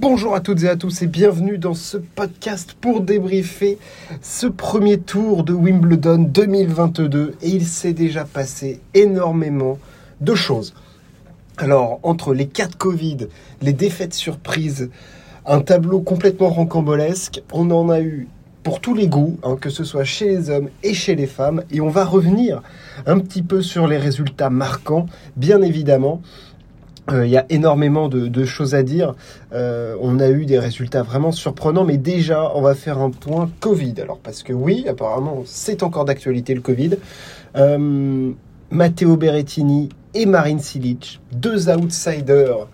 Bonjour à toutes et à tous et bienvenue dans ce podcast pour débriefer ce premier tour de Wimbledon 2022 et il s'est déjà passé énormément de choses. Alors entre les cas de Covid, les défaites surprises, un tableau complètement rancambolesque, on en a eu pour tous les goûts, hein, que ce soit chez les hommes et chez les femmes et on va revenir un petit peu sur les résultats marquants, bien évidemment. Euh, il y a énormément de, choses à dire. Euh, on a eu des résultats vraiment surprenants, mais déjà, on va faire un point Covid. Alors, parce que oui, apparemment, c'est encore d'actualité le Covid. Euh, Matteo Berrettini et Marine Silic, deux outsiders,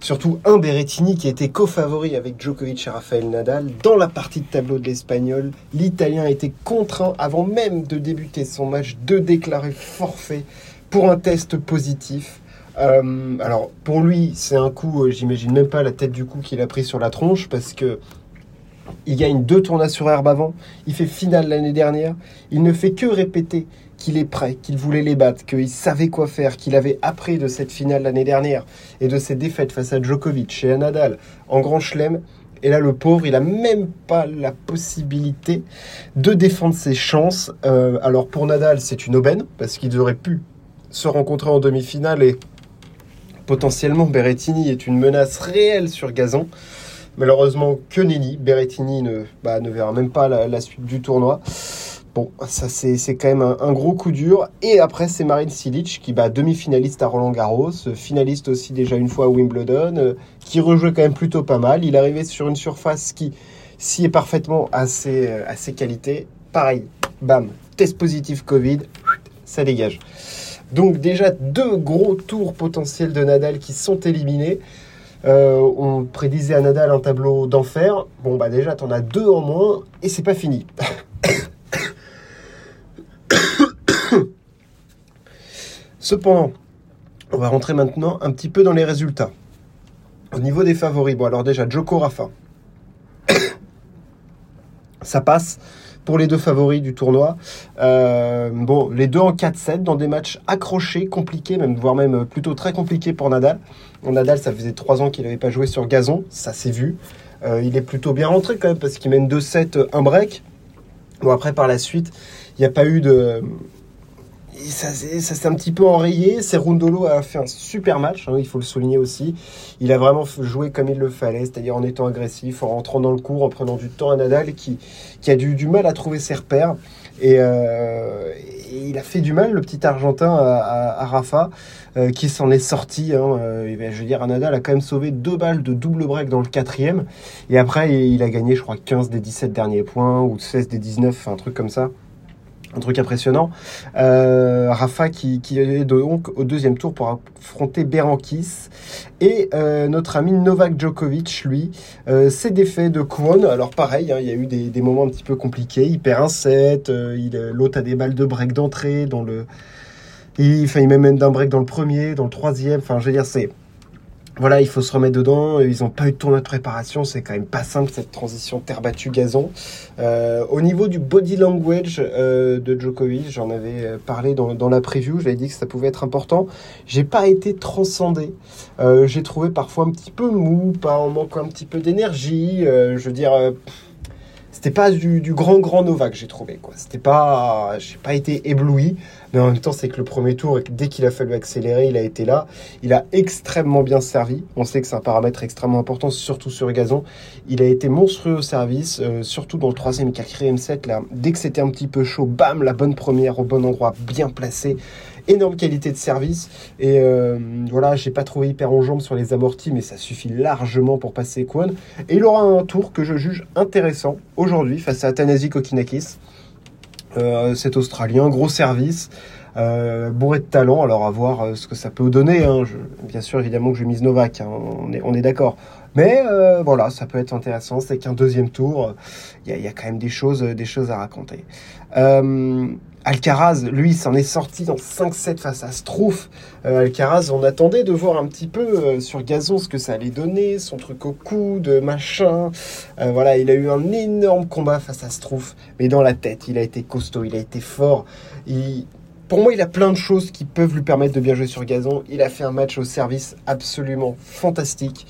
surtout un Berrettini qui était co-favori avec Djokovic et Rafael Nadal dans la partie de tableau de l'Espagnol. L'Italien a été contraint, avant même de débuter son match, de déclarer forfait pour un test positif. Euh, alors pour lui, c'est un coup, euh, j'imagine même pas la tête du coup qu'il a pris sur la tronche parce que il gagne deux tournois sur herbe avant, il fait finale l'année dernière, il ne fait que répéter qu'il est prêt, qu'il voulait les battre, qu'il savait quoi faire, qu'il avait appris de cette finale l'année dernière et de ses défaites face à Djokovic et à Nadal en grand chelem. Et là, le pauvre, il a même pas la possibilité de défendre ses chances. Euh, alors pour Nadal, c'est une aubaine parce qu'ils auraient pu se rencontrer en demi-finale et potentiellement Berrettini est une menace réelle sur gazon. Malheureusement, que Nelly, Berrettini ne, bah, ne verra même pas la, suite du tournoi. Bon, ça c'est quand même un, gros coup dur. Et après, c'est Marine Silic qui bat demi-finaliste à Roland Garros, finaliste aussi déjà une fois à Wimbledon, euh, qui rejouait quand même plutôt pas mal. Il arrivait sur une surface qui s'y est parfaitement euh, à ses qualités. Pareil, bam, test positif Covid, ça dégage. Donc déjà deux gros tours potentiels de Nadal qui sont éliminés. Euh, on prédisait à Nadal un tableau d'enfer. Bon bah déjà t'en as deux en moins et c'est pas fini. Cependant, on va rentrer maintenant un petit peu dans les résultats. Au niveau des favoris, bon alors déjà Joko Rafa. Ça passe pour les deux favoris du tournoi. Euh, bon, les deux en 4-7 dans des matchs accrochés, compliqués, même voire même plutôt très compliqués pour Nadal. Nadal, ça faisait trois ans qu'il n'avait pas joué sur gazon, ça s'est vu. Euh, il est plutôt bien rentré quand même parce qu'il mène 2-7, un break. Bon après par la suite, il n'y a pas eu de ça, s'est un petit peu enrayé. Serundolo a fait un super match, hein, il faut le souligner aussi. Il a vraiment joué comme il le fallait, c'est-à-dire en étant agressif, en rentrant dans le cours, en prenant du temps à Nadal qui, qui a du, mal à trouver ses repères. Et, euh, il a fait du mal, le petit Argentin, à, Rafa, euh, qui s'en est sorti. Hein, euh, je veux dire, Nadal a quand même sauvé deux balles de double break dans le quatrième. Et après, il a gagné, je crois, 15 des 17 derniers points, ou 16 des 19, un truc comme ça un truc impressionnant. Euh, Rafa qui, est donc au deuxième tour pour affronter Berankis. Et euh, notre ami Novak Djokovic, lui, euh, s'est défait de Kwon. Alors pareil, hein, il y a eu des, moments un petit peu compliqués. Il perd un set, l'autre a des balles de break d'entrée le... Il, il même d'un break dans le premier, dans le troisième. Enfin, je veux dire, c'est voilà, il faut se remettre dedans. Ils n'ont pas eu de tournoi de préparation. C'est quand même pas simple cette transition terre battue gazon. Euh, au niveau du body language euh, de Djokovic, j'en avais euh, parlé dans, la preview. J'avais dit que ça pouvait être important. J'ai pas été transcendé. J'ai trouvé parfois un petit peu mou, pas en manquant un petit peu d'énergie. je veux dire c'était pas du, grand grand Novak j'ai trouvé quoi. C'était pas j'ai pas été ébloui mais en même temps c'est que le premier tour dès qu'il a fallu accélérer il a été là. Il a extrêmement bien servi. On sait que c'est un paramètre extrêmement important surtout sur gazon. Il a été monstrueux au service euh, surtout dans le troisième. Et quatrième set là. Dès que c'était un petit peu chaud bam la bonne première au bon endroit bien placé énorme qualité de service. Et euh, voilà, j'ai pas trouvé hyper en jambes sur les amortis, mais ça suffit largement pour passer Kwon. Et il aura un tour que je juge intéressant aujourd'hui face à Tanasi Kokinakis. Euh, cet Australien, gros service. Euh, bourré de talent, alors à voir ce que ça peut donner. Hein. bien sûr, évidemment que je mise Novak, hein. on est, on est d'accord. Mais voilà, ça peut être intéressant. C'est qu'un deuxième tour, il y, y, a quand même des choses, des choses à raconter. Alcaraz, lui, s'en est sorti dans 5-7 face à Strouf. Euh, Alcaraz, on attendait de voir un petit peu euh, sur gazon ce que ça allait donner, son truc au coude, machin. Euh, voilà, il a eu un énorme combat face à Strouf, mais dans la tête, il a été costaud, il a été fort. Pour moi, il a plein de choses qui peuvent lui permettre de bien jouer sur gazon. Il a fait un match au service absolument fantastique.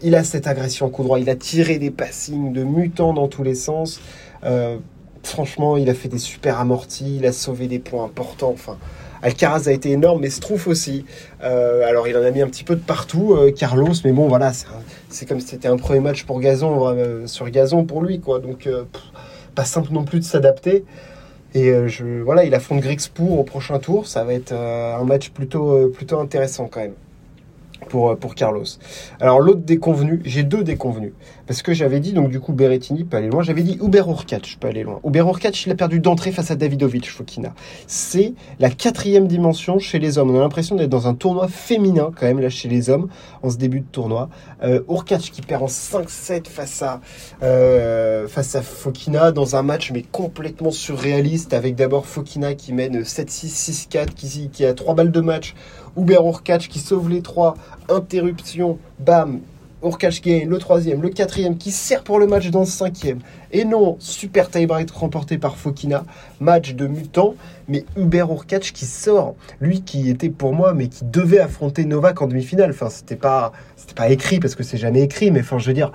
Il a cette agression coup droit. Il a tiré des passings de mutants dans tous les sens. Euh, franchement, il a fait des super amortis. Il a sauvé des points importants. Enfin, Alcaraz a été énorme, mais Strouf aussi. Euh, alors, il en a mis un petit peu de partout, Carlos. Mais bon, voilà, c'est comme si c'était un premier match pour gazon, sur gazon pour lui, quoi. Donc, pas simple non plus de s'adapter. Et euh, je, voilà, il affronte Grixpour au prochain tour. Ça va être euh, un match euh, plutôt intéressant quand même pour, pour Carlos. Alors l'autre déconvenu, j'ai deux déconvenus. Parce que j'avais dit, donc du coup, Berrettini peut aller loin. J'avais dit Uber Urkac peut aller loin. Uber Urkac, il a perdu d'entrée face à Davidovic, Fokina. C'est la quatrième dimension chez les hommes. On a l'impression d'être dans un tournoi féminin, quand même, là, chez les hommes, en ce début de tournoi. Euh, Urkac qui perd en 5-7 face à, euh, face à Fokina dans un match, mais complètement surréaliste, avec d'abord Fokina qui mène 7-6, 6-4, qui, qui a trois balles de match. Uber Urkac qui sauve les trois. Interruption, bam, Urkac gagne le troisième, le quatrième qui sert pour le match dans le cinquième. Et non, super tie-break remporté par Fokina. Match de mutant, mais Hubert Urkac qui sort. Lui qui était pour moi, mais qui devait affronter Novak en demi-finale. Enfin, c'était pas, c'était pas écrit parce que c'est jamais écrit, mais enfin, je veux dire,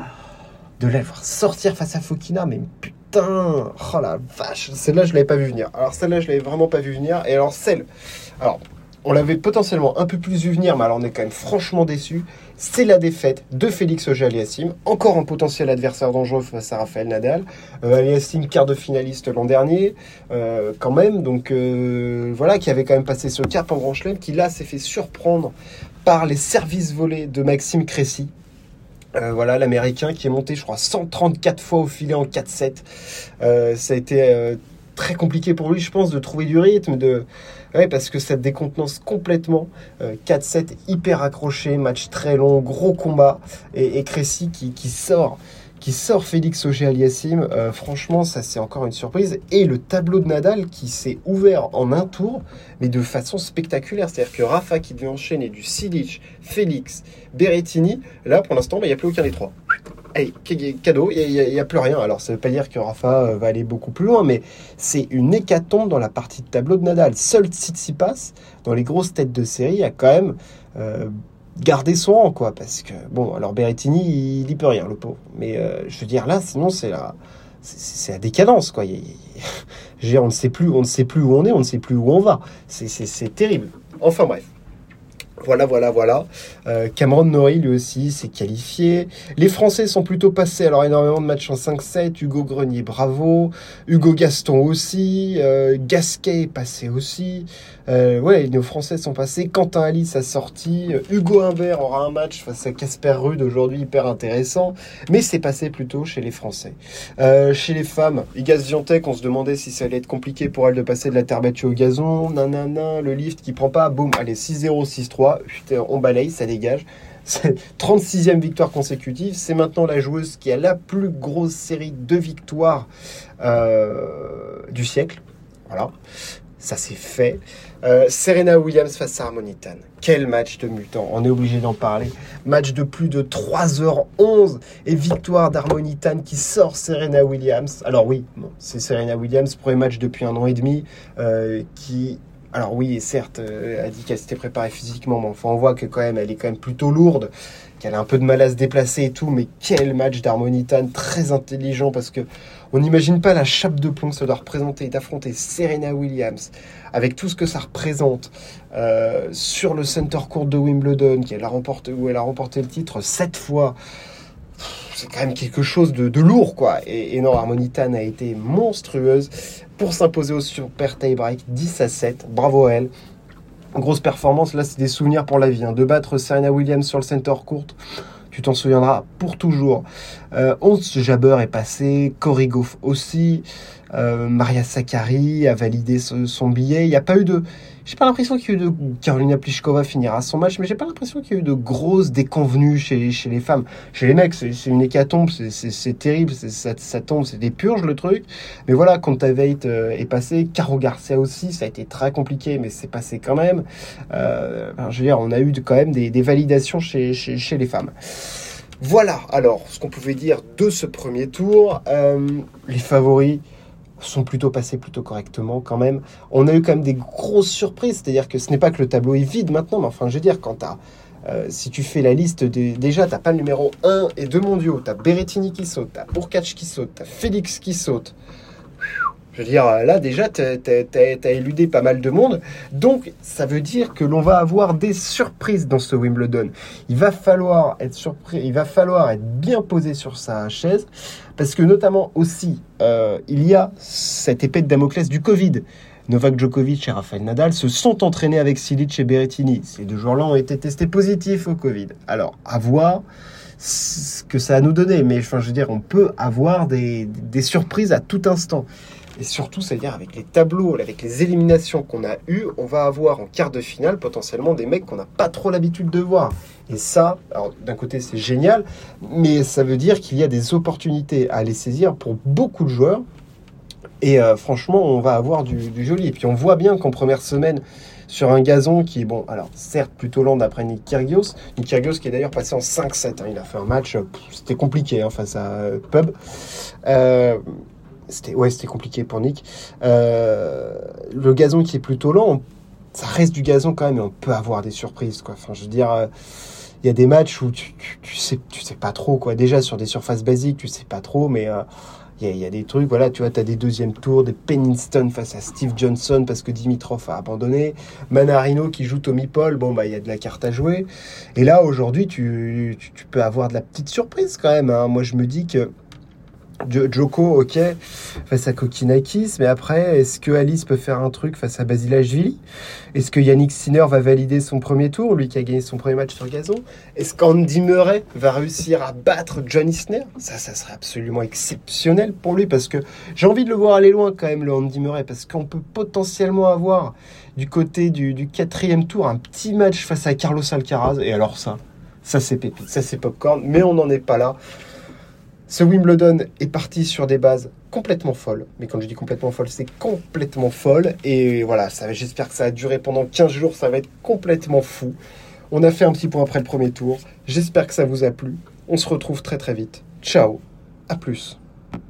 de la voir sortir face à Fokina, mais putain, oh la vache, celle-là je l'avais pas vu venir. Alors celle-là je l'avais vraiment pas vu venir. Et alors celle, alors on l'avait potentiellement un peu plus vu venir, mais alors on est quand même franchement déçu. C'est la défaite de Félix Auger-Aliassime, encore un potentiel adversaire dangereux face à Raphaël Nadal. Euh, quart de finaliste l'an dernier, euh, quand même. Donc euh, voilà, qui avait quand même passé ce cap en Grand Chelem, qui là s'est fait surprendre par les services volés de Maxime Cressy. Euh, voilà, l'Américain qui est monté, je crois, 134 fois au filet en 4-7. ça a été très compliqué pour lui, je pense, de trouver du rythme, Ouais, parce que ça décontenance complètement. 4-7 euh, hyper accroché, match très long, gros combat. Et, et qui, sort qui sort Félix Auger Aliassim. Euh, franchement, ça c'est encore une surprise. Et le tableau de Nadal qui s'est ouvert en un tour, mais de façon spectaculaire. C'est-à-dire que Rafa qui devait enchaîner du Silic, Félix, Berrettini, là pour l'instant, bah, il n'y a plus aucun des trois hey, cadeau, il n'y a, plus rien. Alors, ça ne veut pas dire que Rafa euh, va aller beaucoup plus loin, mais c'est une hécatombe dans la partie de tableau de Nadal. Seul Tsitsipas, dans les grosses têtes de série, a quand même euh, gardé son rang, quoi. Parce que, bon, alors Berrettini, il n'y peut rien, le pauvre. Mais euh, je veux dire, là, sinon, c'est la, c'est la décadence, quoi. on ne sait plus, on ne sait plus où on est, on ne sait plus où on va. C'est terrible. Enfin, bref. Voilà, voilà, voilà. Euh, Cameron Norrie, lui aussi, s'est qualifié. Les Français sont plutôt passés. Alors, énormément de matchs en 5-7. Hugo Grenier, bravo. Hugo Gaston aussi. Euh, Gasquet est passé aussi. Euh, ouais, nos Français sont passés. Quentin Alice a sorti. Hugo Humbert aura un match face à Casper Rude aujourd'hui, hyper intéressant. Mais c'est passé plutôt chez les Français. chez les femmes, Igas Viantec, on se demandait si ça allait être compliqué pour elle de passer de la terre battue au gazon. Nanana, le lift qui prend pas. Boum, allez, 6-0, 6-3 on balaye, ça dégage. 36e victoire consécutive. C'est maintenant la joueuse qui a la plus grosse série de victoires euh, du siècle. Voilà, ça c'est fait. Euh, Serena Williams face à Harmonitan. Quel match de mutant, on est obligé d'en parler. Match de plus de 3h11 et victoire d'Harmonitan qui sort Serena Williams. Alors oui, c'est Serena Williams, premier match depuis un an et demi, euh, qui alors oui, certes, euh, elle a dit qu'elle s'était préparée physiquement, mais enfin on voit que quand même, elle est quand même plutôt lourde, qu'elle a un peu de mal à se déplacer et tout. Mais quel match d'Harmonitan, très intelligent parce que on n'imagine pas la chape de plomb que ça doit représenter d'affronter Serena Williams avec tout ce que ça représente euh, sur le center court de Wimbledon, où elle a remporté le titre sept fois c'est quand même quelque chose de, lourd, quoi. Et, et non, Harmonitan a été monstrueuse pour s'imposer au super tie-break 10 à 7. Bravo à elle. Grosse performance, là c'est des souvenirs pour la vie. Hein. De battre Serena Williams sur le center court, tu t'en souviendras pour toujours. Euh, 11 Jabber est passé, Cory Goff aussi. Euh, Maria Sakkari a validé son billet. Il n'y a pas eu de. J'ai pas l'impression qu'il y a eu de. Carolina Pliskova finira son match, mais j'ai pas l'impression qu'il y a eu de grosses déconvenues chez, chez les femmes. Chez les mecs, c'est une hécatombe, c'est terrible, ça, ça tombe, c'est des purges le truc. Mais voilà, Contaveit euh, est passé, Caro Garcia aussi, ça a été très compliqué, mais c'est passé quand même. Euh, je veux dire, on a eu quand même des, des validations chez, chez, chez les femmes. Voilà alors ce qu'on pouvait dire de ce premier tour. Euh, les favoris, sont plutôt passés plutôt correctement quand même. On a eu quand même des grosses surprises, c'est-à-dire que ce n'est pas que le tableau est vide maintenant, mais enfin je veux dire, quand tu euh, si tu fais la liste, des, déjà, tu pas le numéro 1 et 2 mondiaux. Tu as Berrettini qui saute, tu as Burkach qui saute, tu as Félix qui saute. Je veux dire, là, déjà, tu as, éludé pas mal de monde. Donc, ça veut dire que l'on va avoir des surprises dans ce Wimbledon. Il va falloir être surpris, il va falloir être bien posé sur sa chaise. Parce que, notamment aussi, euh, il y a cette épée de Damoclès du Covid. Novak Djokovic et Rafael Nadal se sont entraînés avec Silic et Berrettini. Ces deux joueurs-là ont été testés positifs au Covid. Alors, à voir ce que ça a nous donner. Mais je veux dire, on peut avoir des surprises à tout instant. Et surtout, c'est-à-dire avec les tableaux, avec les éliminations qu'on a eues, on va avoir en quart de finale potentiellement des mecs qu'on n'a pas trop l'habitude de voir. Et ça, d'un côté c'est génial, mais ça veut dire qu'il y a des opportunités à les saisir pour beaucoup de joueurs. Et euh, franchement, on va avoir du, joli. Et puis on voit bien qu'en première semaine, sur un gazon qui est bon, alors certes plutôt lent d'après Nick Kyrgios. Nick Kyrgios qui est d'ailleurs passé en 5-7. Hein. il a fait un match, c'était compliqué hein, face à euh, Pub. Euh, c'était ouais, c'était compliqué pour Nick. Euh, le gazon qui est plutôt lent, ça reste du gazon quand même, et on peut avoir des surprises. Quoi. Enfin, je veux dire, euh, il y a des matchs où tu, tu, sais, tu sais pas trop. Quoi. Déjà, sur des surfaces basiques, tu sais pas trop, mais euh, il y, a, des trucs, voilà, tu vois, tu as des deuxièmes tours, des Pennington face à Steve Johnson parce que Dimitrov a abandonné, Manarino qui joue Tommy Paul, bon, bah, il y a de la carte à jouer. Et là, aujourd'hui, tu, tu, peux avoir de la petite surprise quand même. Hein. Moi, je me dis que Joko, ok, face à Kokinakis, mais après, est-ce que Alice peut faire un truc face à Basilashvili? Est-ce que Yannick Sinner va valider son premier tour, lui qui a gagné son premier match sur gazon? Est-ce qu'Andy Murray va réussir à battre John Isner Ça, ça serait absolument exceptionnel pour lui, parce que j'ai envie de le voir aller loin quand même, le Andy Murray, parce qu'on peut potentiellement avoir du côté du, quatrième tour un petit match face à Carlos Alcaraz, et alors ça, ça c'est ça c'est popcorn, mais on n'en est pas là. Ce Wimbledon est parti sur des bases complètement folles. Mais quand je dis complètement folle, c'est complètement folle. Et voilà, j'espère que ça a duré pendant 15 jours. Ça va être complètement fou. On a fait un petit point après le premier tour. J'espère que ça vous a plu. On se retrouve très très vite. Ciao. À plus.